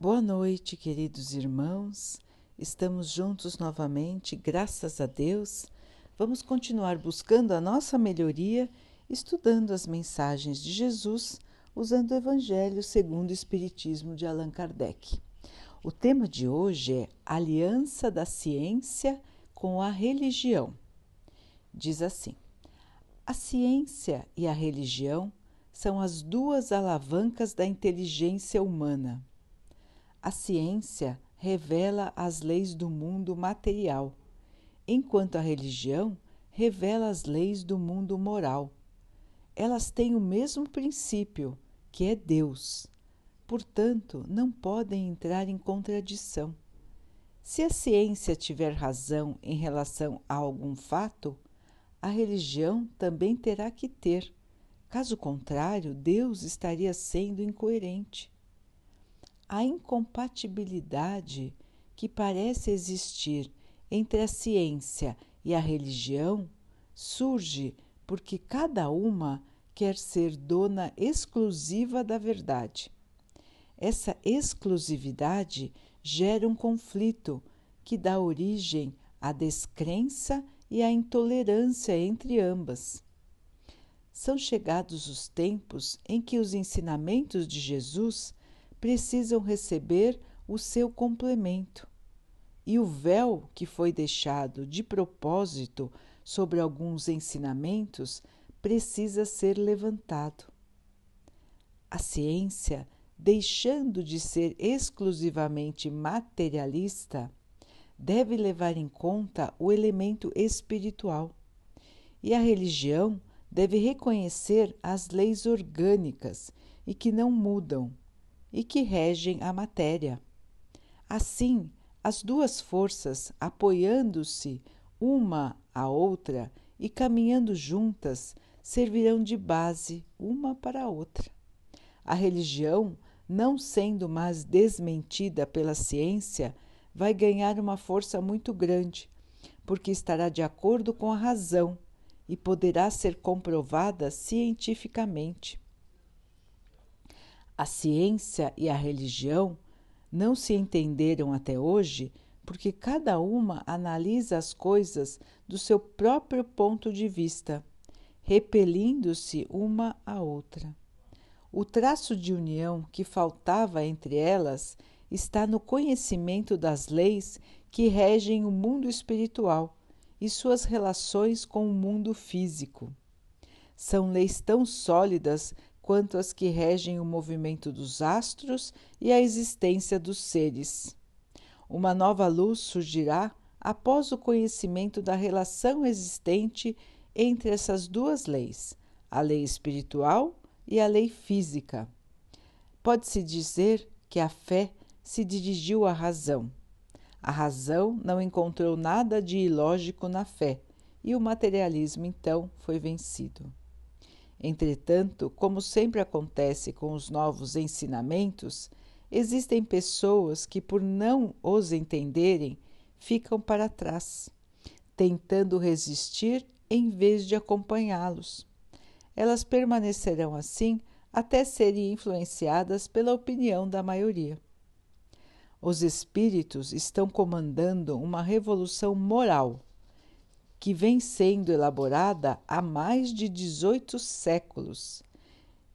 Boa noite, queridos irmãos. Estamos juntos novamente, graças a Deus. Vamos continuar buscando a nossa melhoria, estudando as mensagens de Jesus, usando o Evangelho segundo o Espiritismo de Allan Kardec. O tema de hoje é Aliança da Ciência com a Religião. Diz assim: A ciência e a religião são as duas alavancas da inteligência humana a ciência revela as leis do mundo material, enquanto a religião revela as leis do mundo moral. Elas têm o mesmo princípio, que é Deus. Portanto, não podem entrar em contradição. Se a ciência tiver razão em relação a algum fato, a religião também terá que ter. Caso contrário, Deus estaria sendo incoerente a incompatibilidade que parece existir entre a ciência e a religião surge porque cada uma quer ser dona exclusiva da verdade. Essa exclusividade gera um conflito que dá origem à descrença e à intolerância entre ambas. São chegados os tempos em que os ensinamentos de Jesus precisam receber o seu complemento. E o véu que foi deixado de propósito sobre alguns ensinamentos precisa ser levantado. A ciência, deixando de ser exclusivamente materialista, deve levar em conta o elemento espiritual. E a religião deve reconhecer as leis orgânicas e que não mudam e que regem a matéria. Assim, as duas forças, apoiando-se uma à outra e caminhando juntas, servirão de base uma para a outra. A religião, não sendo mais desmentida pela ciência, vai ganhar uma força muito grande, porque estará de acordo com a razão e poderá ser comprovada cientificamente. A ciência e a religião não se entenderam até hoje porque cada uma analisa as coisas do seu próprio ponto de vista, repelindo-se uma à outra. O traço de união que faltava entre elas está no conhecimento das leis que regem o mundo espiritual e suas relações com o mundo físico. São leis tão sólidas quanto as que regem o movimento dos astros e a existência dos seres. Uma nova luz surgirá após o conhecimento da relação existente entre essas duas leis, a lei espiritual e a lei física. Pode-se dizer que a fé se dirigiu à razão. A razão não encontrou nada de ilógico na fé e o materialismo então foi vencido. Entretanto, como sempre acontece com os novos ensinamentos, existem pessoas que, por não os entenderem, ficam para trás, tentando resistir em vez de acompanhá-los. Elas permanecerão assim até serem influenciadas pela opinião da maioria. Os espíritos estão comandando uma revolução moral que vem sendo elaborada há mais de 18 séculos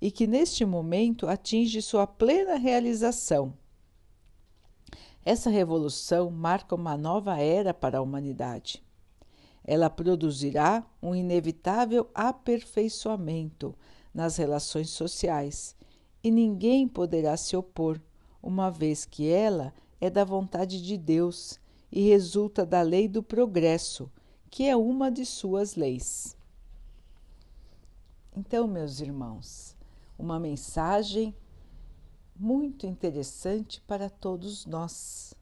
e que neste momento atinge sua plena realização. Essa revolução marca uma nova era para a humanidade. Ela produzirá um inevitável aperfeiçoamento nas relações sociais e ninguém poderá se opor, uma vez que ela é da vontade de Deus e resulta da lei do progresso que é uma de suas leis. Então, meus irmãos, uma mensagem muito interessante para todos nós.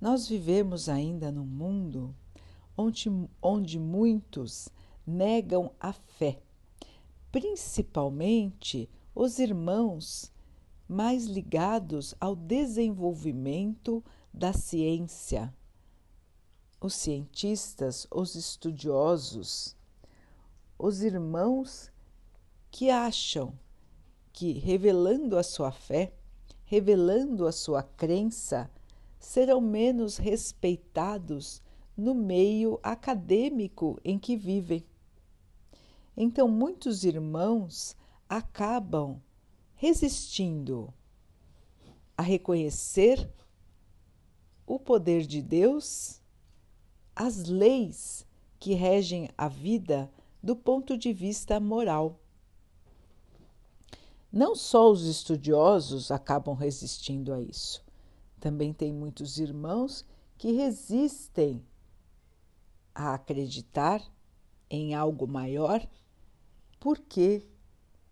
Nós vivemos ainda num mundo onde, onde muitos negam a fé, principalmente os irmãos mais ligados ao desenvolvimento da ciência, os cientistas, os estudiosos, os irmãos que acham que, revelando a sua fé, revelando a sua crença, serão menos respeitados no meio acadêmico em que vivem. Então, muitos irmãos acabam resistindo a reconhecer o poder de Deus, as leis que regem a vida do ponto de vista moral. Não só os estudiosos acabam resistindo a isso, também tem muitos irmãos que resistem a acreditar em algo maior porque,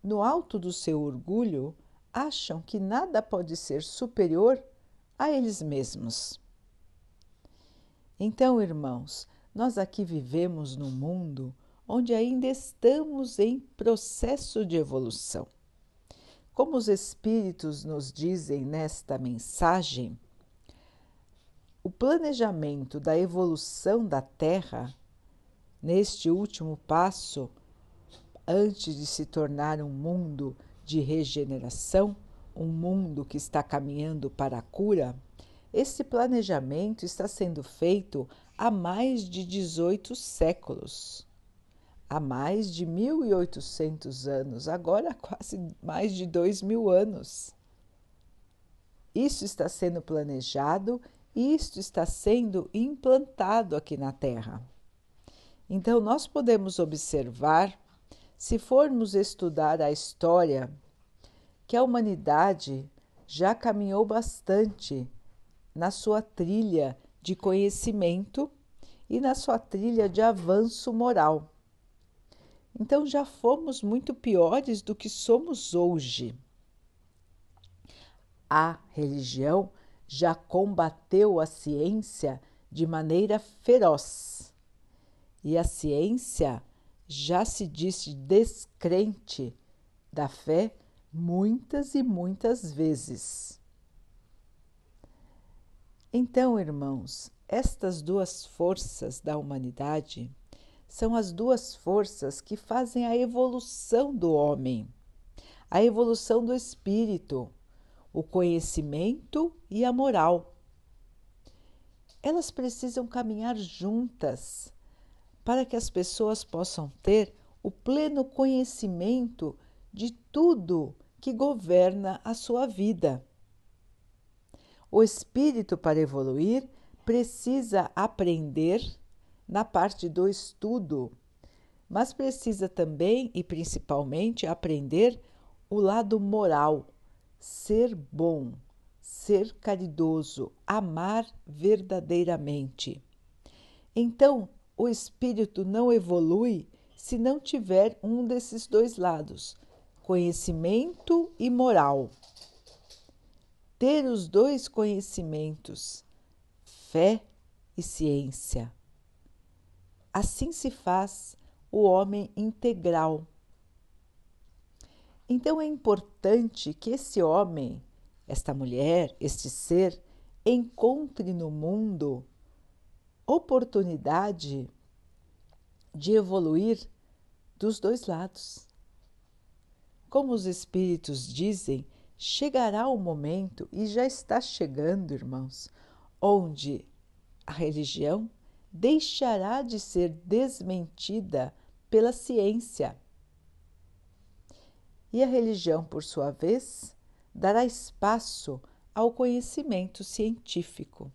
no alto do seu orgulho, acham que nada pode ser superior a eles mesmos. Então, irmãos, nós aqui vivemos num mundo onde ainda estamos em processo de evolução. Como os Espíritos nos dizem nesta mensagem, o planejamento da evolução da Terra, neste último passo, antes de se tornar um mundo de regeneração, um mundo que está caminhando para a cura, esse planejamento está sendo feito há mais de 18 séculos, há mais de 1800 anos, agora quase mais de dois mil anos. Isso está sendo planejado e isto está sendo implantado aqui na Terra. Então, nós podemos observar, se formos estudar a história, que a humanidade já caminhou bastante na sua trilha de conhecimento e na sua trilha de avanço moral. Então já fomos muito piores do que somos hoje. A religião já combateu a ciência de maneira feroz e a ciência já se disse descrente da fé muitas e muitas vezes. Então, irmãos, estas duas forças da humanidade são as duas forças que fazem a evolução do homem, a evolução do espírito, o conhecimento e a moral. Elas precisam caminhar juntas para que as pessoas possam ter o pleno conhecimento de tudo que governa a sua vida. O espírito, para evoluir, precisa aprender na parte do estudo, mas precisa também e principalmente aprender o lado moral, ser bom, ser caridoso, amar verdadeiramente. Então, o espírito não evolui se não tiver um desses dois lados, conhecimento e moral ter os dois conhecimentos, fé e ciência. Assim se faz o homem integral. Então é importante que esse homem, esta mulher, este ser, encontre no mundo oportunidade de evoluir dos dois lados. Como os espíritos dizem, chegará o momento, e já está chegando, irmãos, onde a religião deixará de ser desmentida pela ciência. E a religião, por sua vez, dará espaço ao conhecimento científico.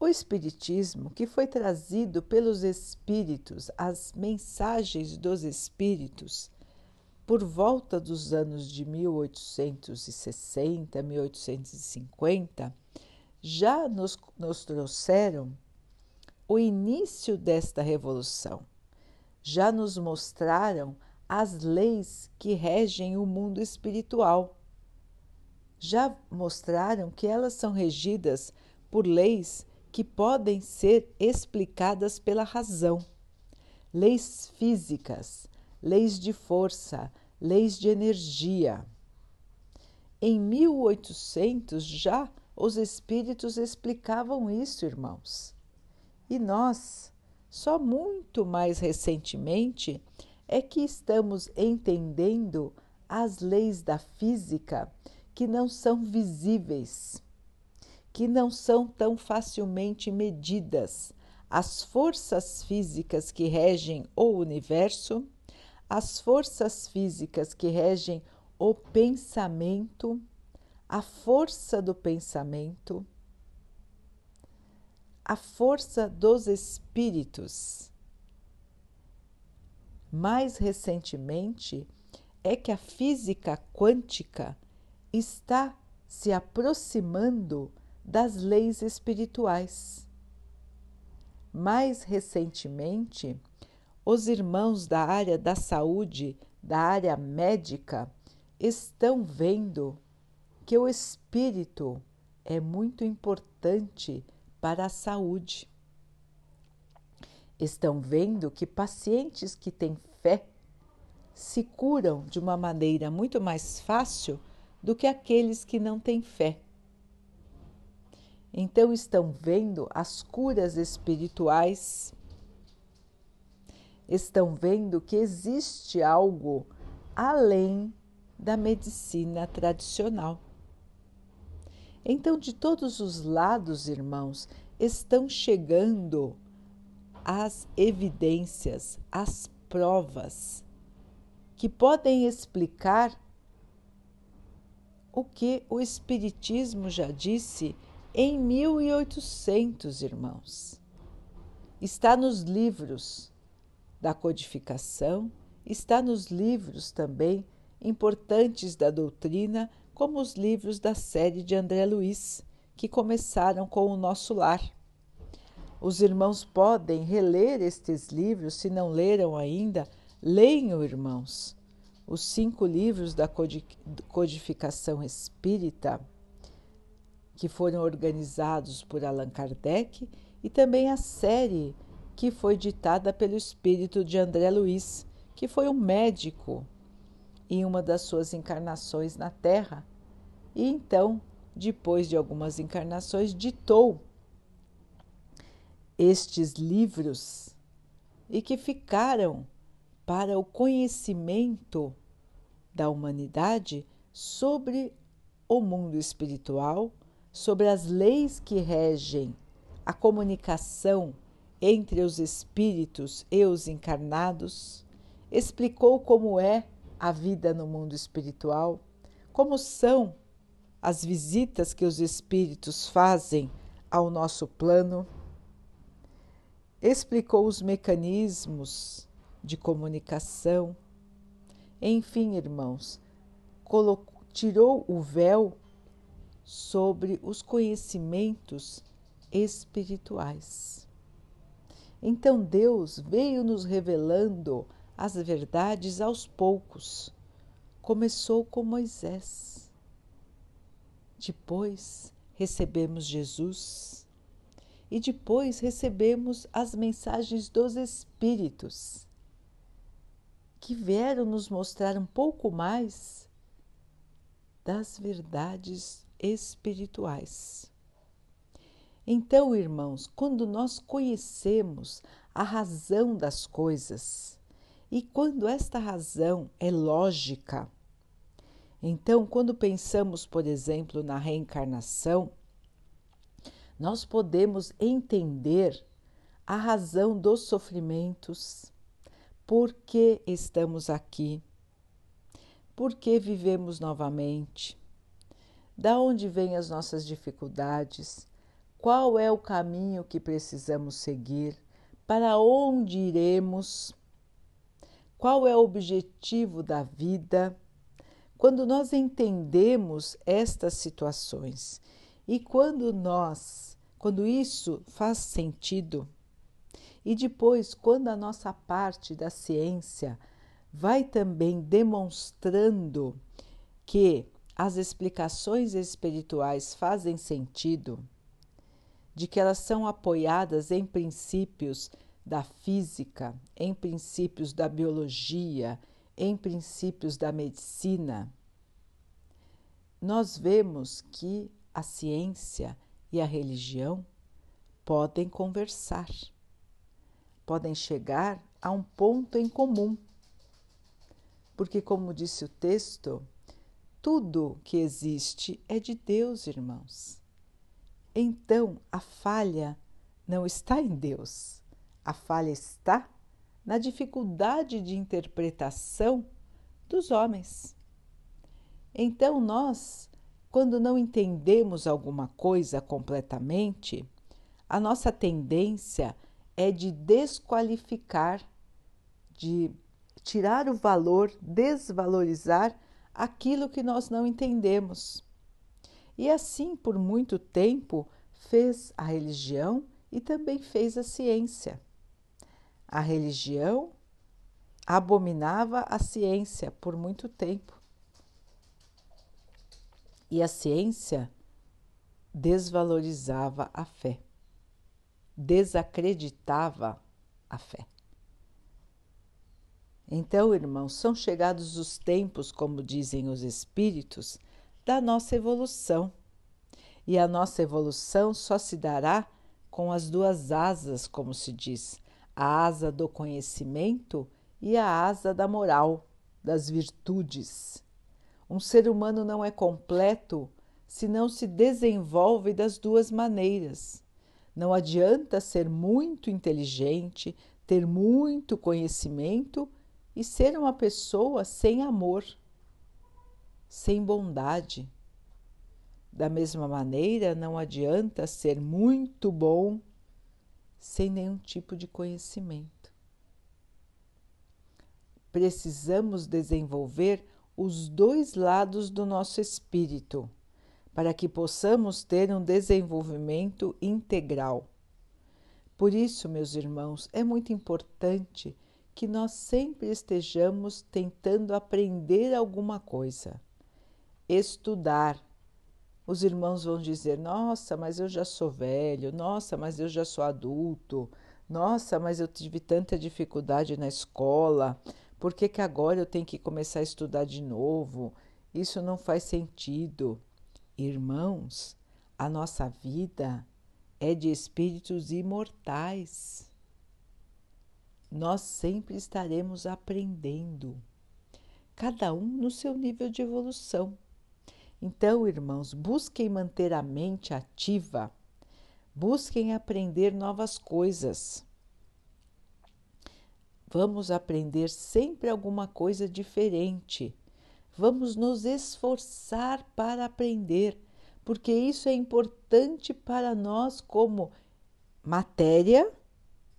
O Espiritismo, que foi trazido pelos Espíritos, as mensagens dos Espíritos, por volta dos anos de 1860, 1850, já nos, nos trouxeram o início desta revolução. Já nos mostraram as leis que regem o mundo espiritual. Já mostraram que elas são regidas por leis que podem ser explicadas pela razão, leis físicas, leis de força, leis de energia. Em 1800 já os espíritos explicavam isso, irmãos. E nós, só muito mais recentemente, é que estamos entendendo as leis da física que não são visíveis, que não são tão facilmente medidas. As forças físicas que regem o universo, as forças físicas que regem o pensamento, a força do pensamento, a força dos espíritos. Mais recentemente, é que a física quântica está se aproximando das leis espirituais. Mais recentemente, os irmãos da área da saúde, da área médica, estão vendo que o espírito é muito importante para a saúde. Estão vendo que pacientes que têm fé se curam de uma maneira muito mais fácil do que aqueles que não têm fé. Então estão vendo as curas espirituais, estão vendo que existe algo além da medicina tradicional. Então, de todos os lados, irmãos, estão chegando as evidências, as provas que podem explicar o que o Espiritismo já disse em 1800, irmãos. Está nos livros da codificação, está nos livros também importantes da doutrina, como os livros da série de André Luiz, que começaram com o nosso lar. Os irmãos podem reler estes livros, se não leram ainda, leiam, irmãos, os cinco livros da codificação espírita, que foram organizados por Allan Kardec, e também a série que foi ditada pelo espírito de André Luiz, que foi um médico em uma das suas encarnações na Terra, e então, depois de algumas encarnações, ditou estes livros e que ficaram para o conhecimento da humanidade sobre o mundo espiritual, sobre as leis que regem a comunicação entre os espíritos e os encarnados, explicou como é a vida no mundo espiritual, como são as visitas que os espíritos fazem ao nosso plano, explicou os mecanismos de comunicação. Enfim, irmãos, colocou, tirou o véu sobre os conhecimentos espirituais. Então Deus veio nos revelando as verdades aos poucos. Começou com Moisés. Depois recebemos Jesus. E depois recebemos as mensagens dos Espíritos que vieram nos mostrar um pouco mais das verdades espirituais. Então, irmãos, quando nós conhecemos a razão das coisas e quando esta razão é lógica, então, quando pensamos, por exemplo, na reencarnação, nós podemos entender a razão dos sofrimentos, por que estamos aqui? Por que vivemos novamente? Da onde vêm as nossas dificuldades? Qual é o caminho que precisamos seguir? Para onde iremos? Qual é o objetivo da vida? Quando nós entendemos estas situações e quando nós, quando isso faz sentido, e depois, quando a nossa parte da ciência vai também demonstrando que as explicações espirituais fazem sentido, de que elas são apoiadas em princípios da física, em princípios da biologia, em princípios da medicina, nós vemos que a ciência e a religião podem conversar podem chegar a um ponto em comum. Porque, como disse o texto, Tudo que existe é de Deus, irmãos. Então a falha não está em Deus, a falha está na dificuldade de interpretação dos homens. Então nós, quando não entendemos alguma coisa completamente, a nossa tendência é de desqualificar, de tirar o valor, desvalorizar aquilo que nós não entendemos. E assim, por muito tempo, fez a religião e também fez a ciência. A religião abominava a ciência por muito tempo. E a ciência desvalorizava a fé, desacreditava a fé. Então, irmãos, são chegados os tempos, como dizem os espíritos, da nossa evolução. E a nossa evolução só se dará com as duas asas, como se diz, a asa do conhecimento e a asa da moral, das virtudes. Um ser humano não é completo se não se desenvolve das duas maneiras. Não adianta ser muito inteligente, ter muito conhecimento e ser uma pessoa sem amor, sem bondade. Da mesma maneira, não adianta ser muito bom sem nenhum tipo de conhecimento. Precisamos desenvolver os dois lados do nosso espírito para que possamos ter um desenvolvimento integral. Por isso, meus irmãos, é muito importante que nós sempre estejamos tentando aprender alguma coisa, estudar. Os irmãos vão dizer: Nossa, mas eu já sou velho, nossa, mas eu já sou adulto, nossa, mas eu tive tanta dificuldade na escola, por que, que agora eu tenho que começar a estudar de novo? Isso não faz sentido. Irmãos, a nossa vida é de espíritos imortais nós sempre estaremos aprendendo, cada um no seu nível de evolução. Então, irmãos, busquem manter a mente ativa, busquem aprender novas coisas. Vamos aprender sempre alguma coisa diferente. Vamos nos esforçar para aprender, porque isso é importante para nós como matéria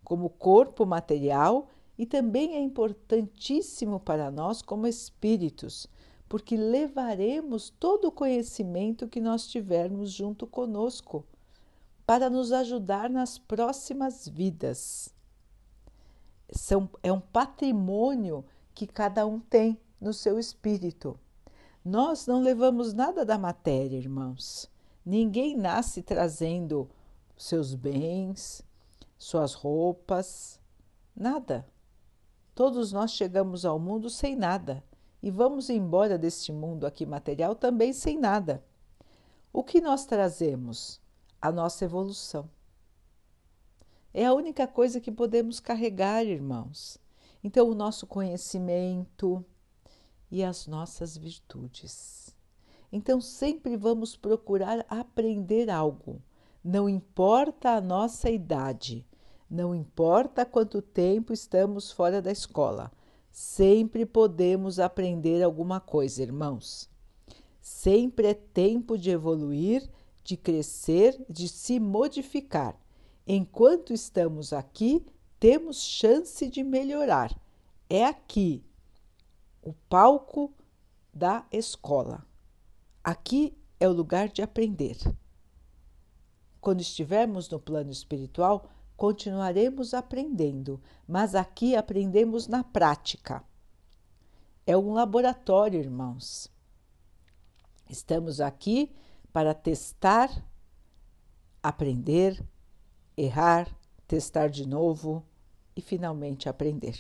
como corpo material e também é importantíssimo para nós como espíritos, porque levaremos todo o conhecimento que nós tivermos junto conosco para nos ajudar nas próximas vidas. São, é um patrimônio que cada um tem no seu espírito. Nós não levamos nada da matéria, irmãos. Ninguém nasce trazendo seus bens, suas roupas, nada. Todos nós chegamos ao mundo sem nada e vamos embora deste mundo aqui material também sem nada. O que nós trazemos? A nossa evolução. É a única coisa que podemos carregar, irmãos. Então, o nosso conhecimento e as nossas virtudes. Então, sempre vamos procurar aprender algo não importa a nossa idade, não importa quanto tempo estamos fora da escola, sempre podemos aprender alguma coisa, irmãos. Sempre é tempo de evoluir, de crescer, de se modificar. Enquanto estamos aqui, temos chance de melhorar. É aqui o palco da escola. Aqui é o lugar de aprender. Quando estivermos no plano espiritual, continuaremos aprendendo, mas aqui aprendemos na prática. É um laboratório, irmãos. Estamos aqui para testar, aprender, errar, testar de novo e finalmente aprender.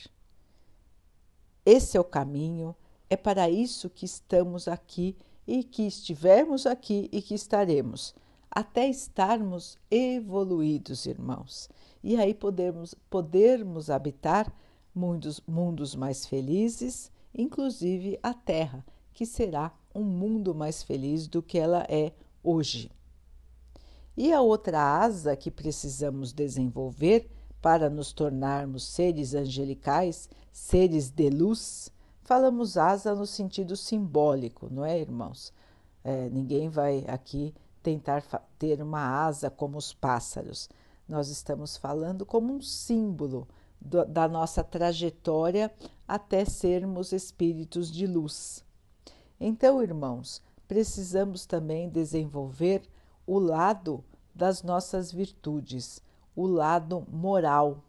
Esse é o caminho, é para isso que estamos aqui e que estivermos aqui e que estaremos até estarmos evoluídos, irmãos. E aí podermos, podermos habitar mundos, mundos mais felizes, inclusive a Terra, que será um mundo mais feliz do que ela é hoje. E a outra asa que precisamos desenvolver para nos tornarmos seres angelicais, seres de luz, falamos asa no sentido simbólico, não é, irmãos? É, ninguém vai aqui tentar ter uma asa como os pássaros. Nós estamos falando como um símbolo do, da nossa trajetória até sermos espíritos de luz. Então, irmãos, precisamos também desenvolver o lado das nossas virtudes, o lado moral,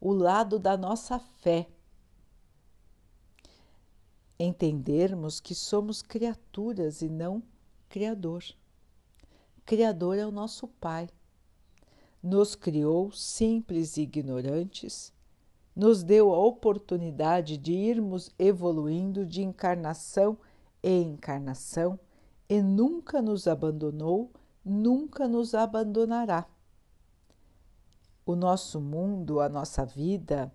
o lado da nossa fé. Entendermos que somos criaturas e não Criador. Criador é o nosso Pai. Nos criou simples e ignorantes, nos deu a oportunidade de irmos evoluindo de encarnação em encarnação e nunca nos abandonou, nunca nos abandonará o nosso mundo, a nossa vida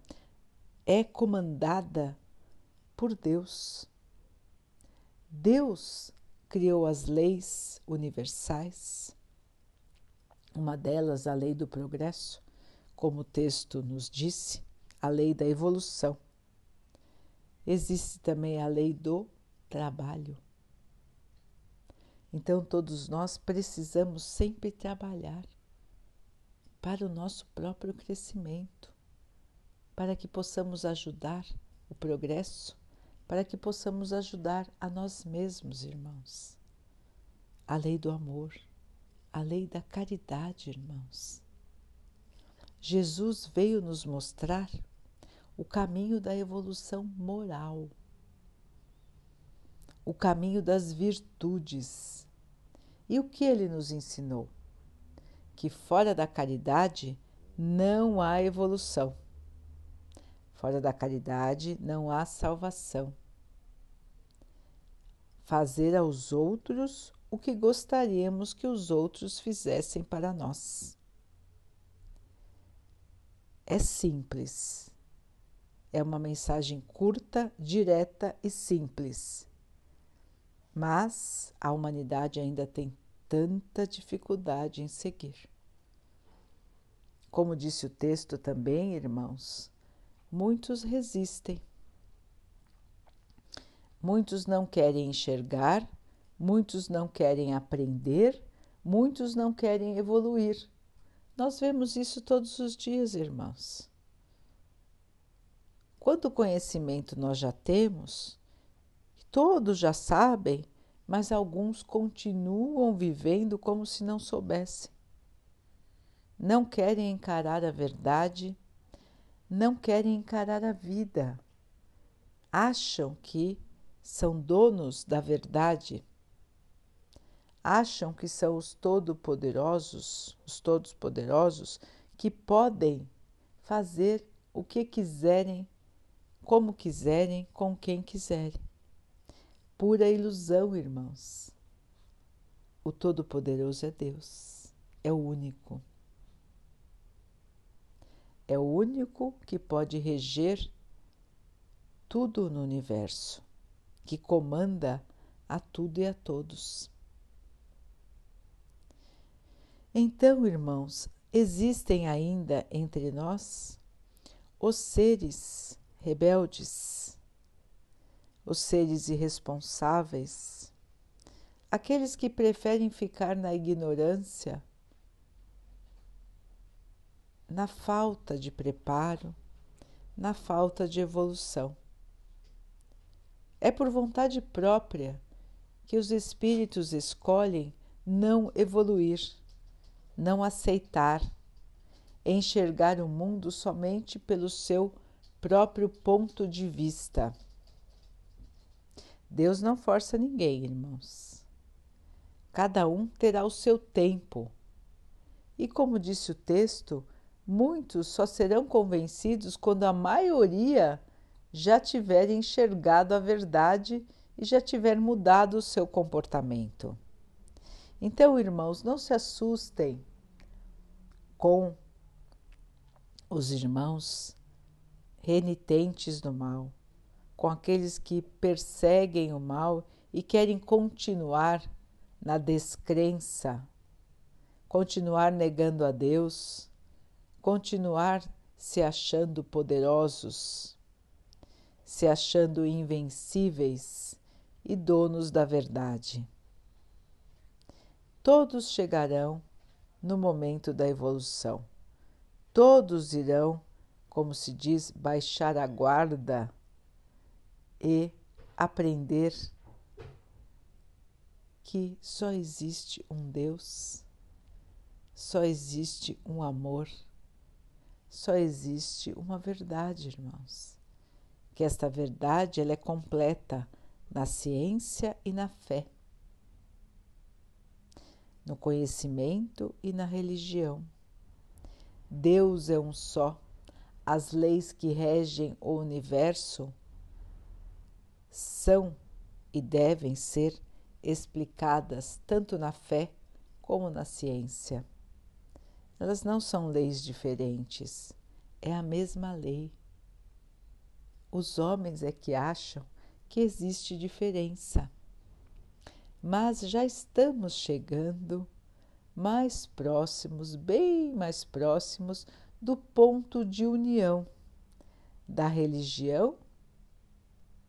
é comandada por Deus. Deus criou as leis universais, uma delas a lei do progresso, como o texto nos disse, a lei da evolução. Existe também a lei do trabalho. Então, todos nós precisamos sempre trabalhar para o nosso próprio crescimento, para que possamos ajudar o progresso, para que possamos ajudar a nós mesmos, irmãos. A lei do amor, a lei da caridade, irmãos. Jesus veio nos mostrar o caminho da evolução moral, o caminho das virtudes. E o que ele nos ensinou? que fora da caridade não há evolução. Fora da caridade não há salvação. Fazer aos outros o que gostaríamos que os outros fizessem para nós. É simples. É uma mensagem curta, direta e simples. Mas a humanidade ainda tem tanta dificuldade em seguir. Como disse o texto também, irmãos, muitos resistem. Muitos não querem enxergar, muitos não querem aprender, muitos não querem evoluir. Nós vemos isso todos os dias, irmãos. Quanto conhecimento nós já temos, todos já sabem, mas alguns continuam vivendo como se não soubessem. Não querem encarar a verdade, não querem encarar a vida. Acham que são donos da verdade. Acham que são os todo-poderosos, os todos-poderosos, que podem fazer o que quiserem, como quiserem, com quem quiserem pura ilusão, irmãos. O Todo-Poderoso é Deus, é o único. É o único que pode reger tudo no universo, que comanda a tudo e a todos. Então, irmãos, existem ainda entre nós os seres rebeldes, os seres irresponsáveis, aqueles que preferem ficar na ignorância, na falta de preparo, na falta de evolução. É por vontade própria que os espíritos escolhem não evoluir, não aceitar, enxergar o mundo somente pelo seu próprio ponto de vista. Deus não força ninguém, irmãos. Cada um terá o seu tempo. E como disse o texto, muitos só serão convencidos quando a maioria já tiver enxergado a verdade e já tiver mudado o seu comportamento. Então, irmãos, não se assustem com os irmãos renitentes do mal com aqueles que perseguem o mal e querem continuar na descrença, continuar negando a Deus, continuar se achando poderosos, se achando invencíveis e donos da verdade. Todos chegarão no momento da evolução. Todos irão, como se diz, baixar a guarda e aprender que só existe um Deus, só existe um amor, só existe uma verdade, irmãos. Que esta verdade ela é completa na ciência e na fé, no conhecimento e na religião. Deus é um só. As leis que regem o universo são e devem ser explicadas tanto na fé como na ciência. Elas não são leis diferentes, é a mesma lei. Os homens é que acham que existe diferença. Mas já estamos chegando mais próximos, bem mais próximos do ponto de união da religião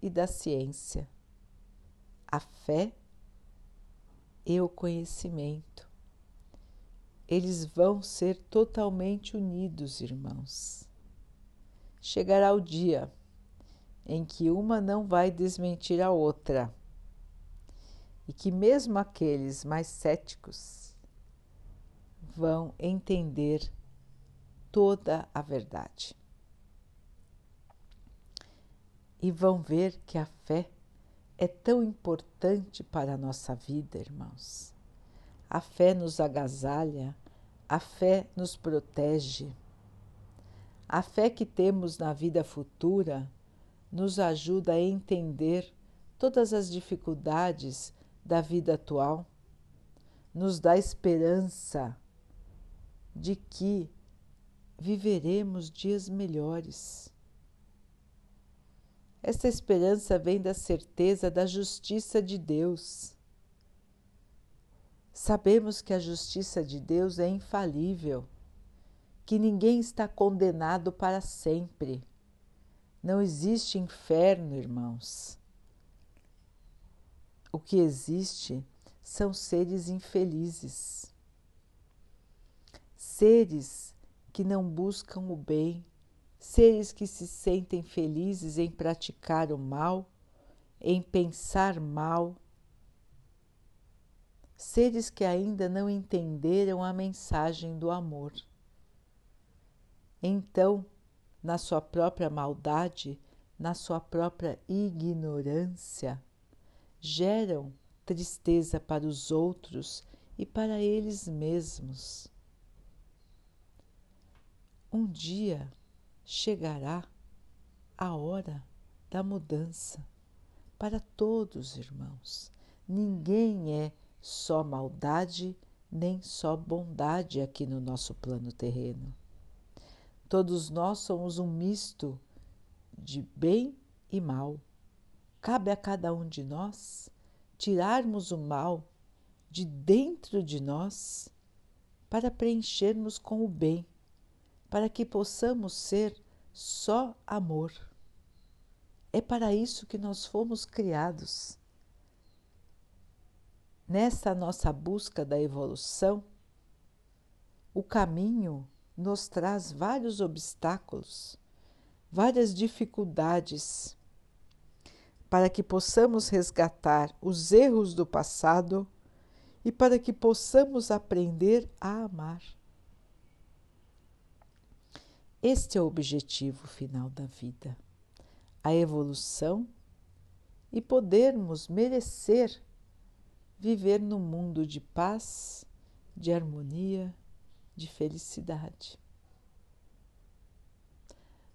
e da ciência, a fé e o conhecimento. Eles vão ser totalmente unidos, irmãos. Chegará o dia em que uma não vai desmentir a outra e que, mesmo aqueles mais céticos, vão entender toda a verdade e vão ver que a fé é tão importante para a nossa vida, irmãos. A fé nos agasalha, a fé nos protege. A fé que temos na vida futura nos ajuda a entender todas as dificuldades da vida atual, nos dá esperança de que viveremos dias melhores esta esperança vem da certeza da justiça de Deus. Sabemos que a justiça de Deus é infalível, que ninguém está condenado para sempre. Não existe inferno, irmãos. O que existe são seres infelizes, seres que não buscam o bem, seres que se sentem felizes em praticar o mal, em pensar mal, seres que ainda não entenderam a mensagem do amor. Então, na sua própria maldade, na sua própria ignorância, geram tristeza para os outros e para eles mesmos. Um dia chegará a hora da mudança para todos, irmãos. Ninguém é só maldade nem só bondade aqui no nosso plano terreno. Todos nós somos um misto de bem e mal. Cabe a cada um de nós tirarmos o mal de dentro de nós para preenchermos com o bem para que possamos ser só amor. É para isso que nós fomos criados. Nessa nossa busca da evolução, o caminho nos traz vários obstáculos, várias dificuldades, para que possamos resgatar os erros do passado e para que possamos aprender a amar. Este é o objetivo final da vida, a evolução e podermos merecer viver num mundo de paz, de harmonia, de felicidade.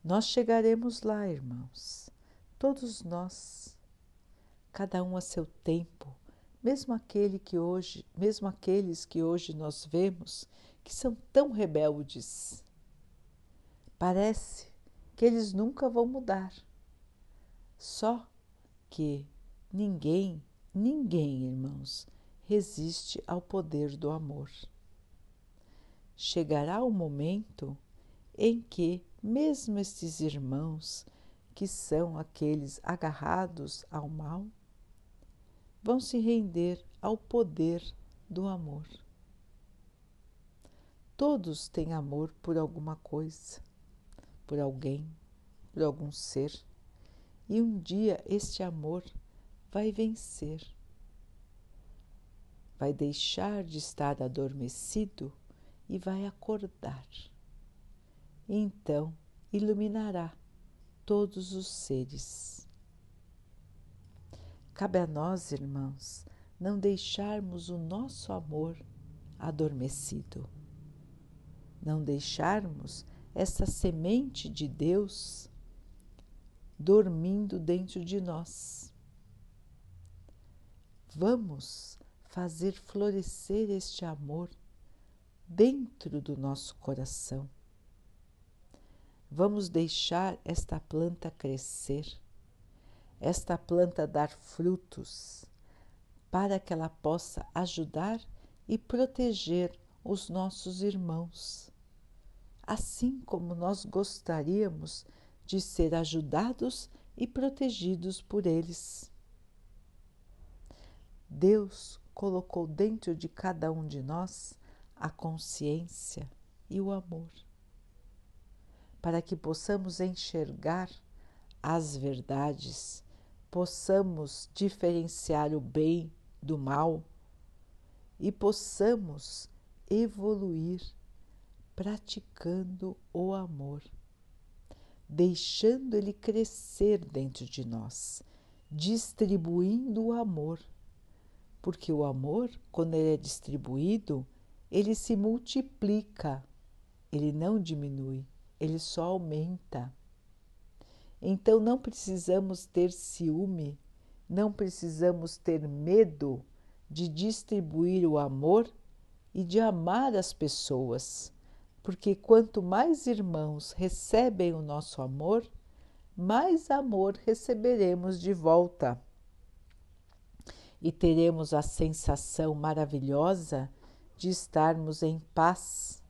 Nós chegaremos lá, irmãos, todos nós, cada um a seu tempo, mesmo aquele que hoje, mesmo aqueles que hoje nós vemos que são tão rebeldes Parece que eles nunca vão mudar. Só que ninguém Ninguém, irmãos, resiste ao poder do amor. Chegará o momento em que, mesmo estes irmãos, que são aqueles agarrados ao mal, vão se render ao poder do amor. Todos têm amor por alguma coisa, por alguém, por algum ser, e um dia este amor vai vencer, vai deixar de estar adormecido e vai acordar. E então iluminará todos os seres. Cabe a nós, irmãos, não deixarmos o nosso amor adormecido, não deixarmos essa semente de Deus dormindo dentro de nós. Vamos fazer florescer este amor dentro do nosso coração. Vamos deixar esta planta crescer, esta planta dar frutos, para que ela possa ajudar e proteger os nossos irmãos, assim como nós gostaríamos de ser ajudados e protegidos por eles. Deus colocou dentro de cada um de nós a consciência e o amor, para que possamos enxergar as verdades, possamos diferenciar o bem do mal e possamos evoluir praticando o amor deixando ele crescer dentro de nós, distribuindo o amor. Porque o amor, quando ele é distribuído, ele se multiplica, ele não diminui, ele só aumenta. Então não precisamos ter ciúme, não precisamos ter medo de distribuir o amor e de amar as pessoas porque quanto mais irmãos recebem o nosso amor, mais amor receberemos de volta. E teremos a sensação maravilhosa de estarmos em paz,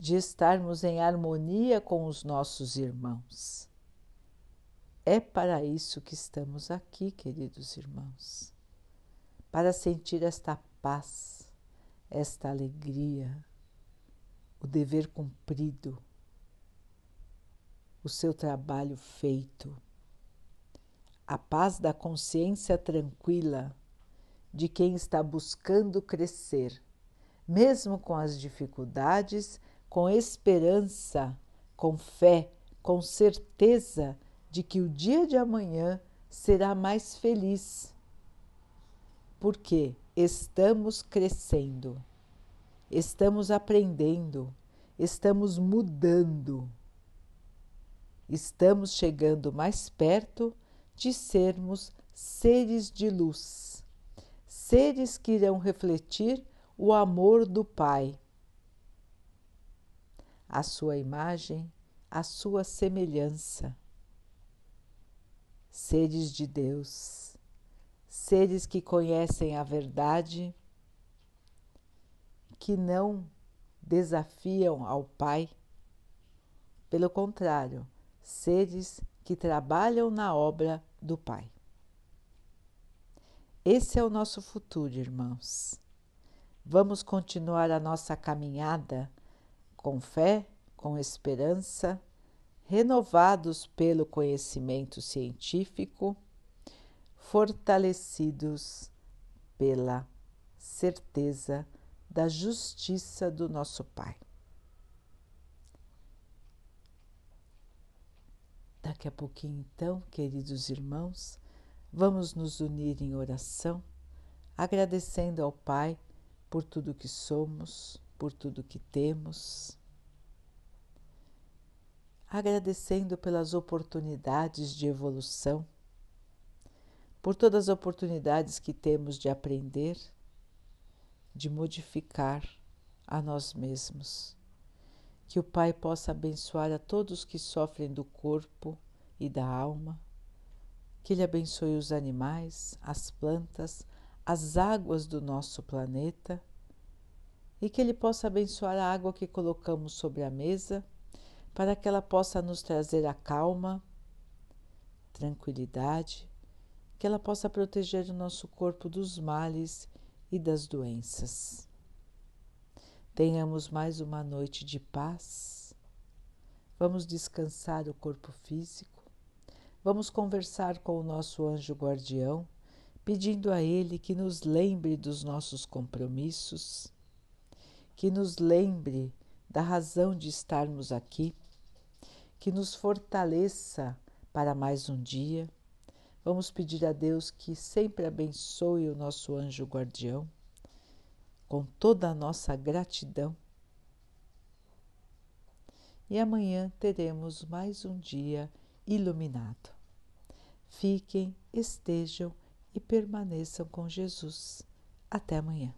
de estarmos em harmonia com os nossos irmãos. É para isso que estamos aqui, queridos irmãos, para sentir esta paz, esta alegria o dever cumprido, o seu trabalho feito, a paz da consciência tranquila de quem está buscando crescer, mesmo com as dificuldades, com esperança, com fé, com certeza de que o dia de amanhã será mais feliz. Porque estamos crescendo estamos aprendendo, estamos mudando, estamos chegando mais perto de sermos seres de luz, seres que irão refletir o amor do Pai, a sua imagem, a sua semelhança. Seres de Deus, seres que conhecem a verdade que não desafiam ao Pai. Pelo contrário, seres que trabalham na obra do Pai. Esse é o nosso futuro, irmãos. Vamos continuar a nossa caminhada com fé, com esperança, renovados pelo conhecimento científico, fortalecidos pela certeza da justiça do nosso Pai. Daqui a pouquinho, então, queridos irmãos, vamos nos unir em oração, agradecendo ao Pai por tudo que somos, por tudo que temos, agradecendo pelas oportunidades de evolução, por todas as oportunidades que temos de aprender de modificar a nós mesmos. Que o Pai possa abençoar a todos que sofrem do corpo e da alma, que Ele abençoe os animais, as plantas, as águas do nosso planeta e que Ele possa abençoar a água que colocamos sobre a mesa para que ela possa nos trazer a calma, tranquilidade, que ela possa proteger o nosso corpo dos males e das doenças. Tenhamos mais uma noite de paz. Vamos descansar o corpo físico. Vamos conversar com o nosso anjo guardião, pedindo a ele que nos lembre dos nossos compromissos, que nos lembre da razão de estarmos aqui, que nos fortaleça para mais um dia. Vamos pedir a Deus que sempre abençoe o nosso anjo guardião com toda a nossa gratidão. E amanhã teremos mais um dia iluminado. Fiquem, estejam e permaneçam com Jesus. Até amanhã.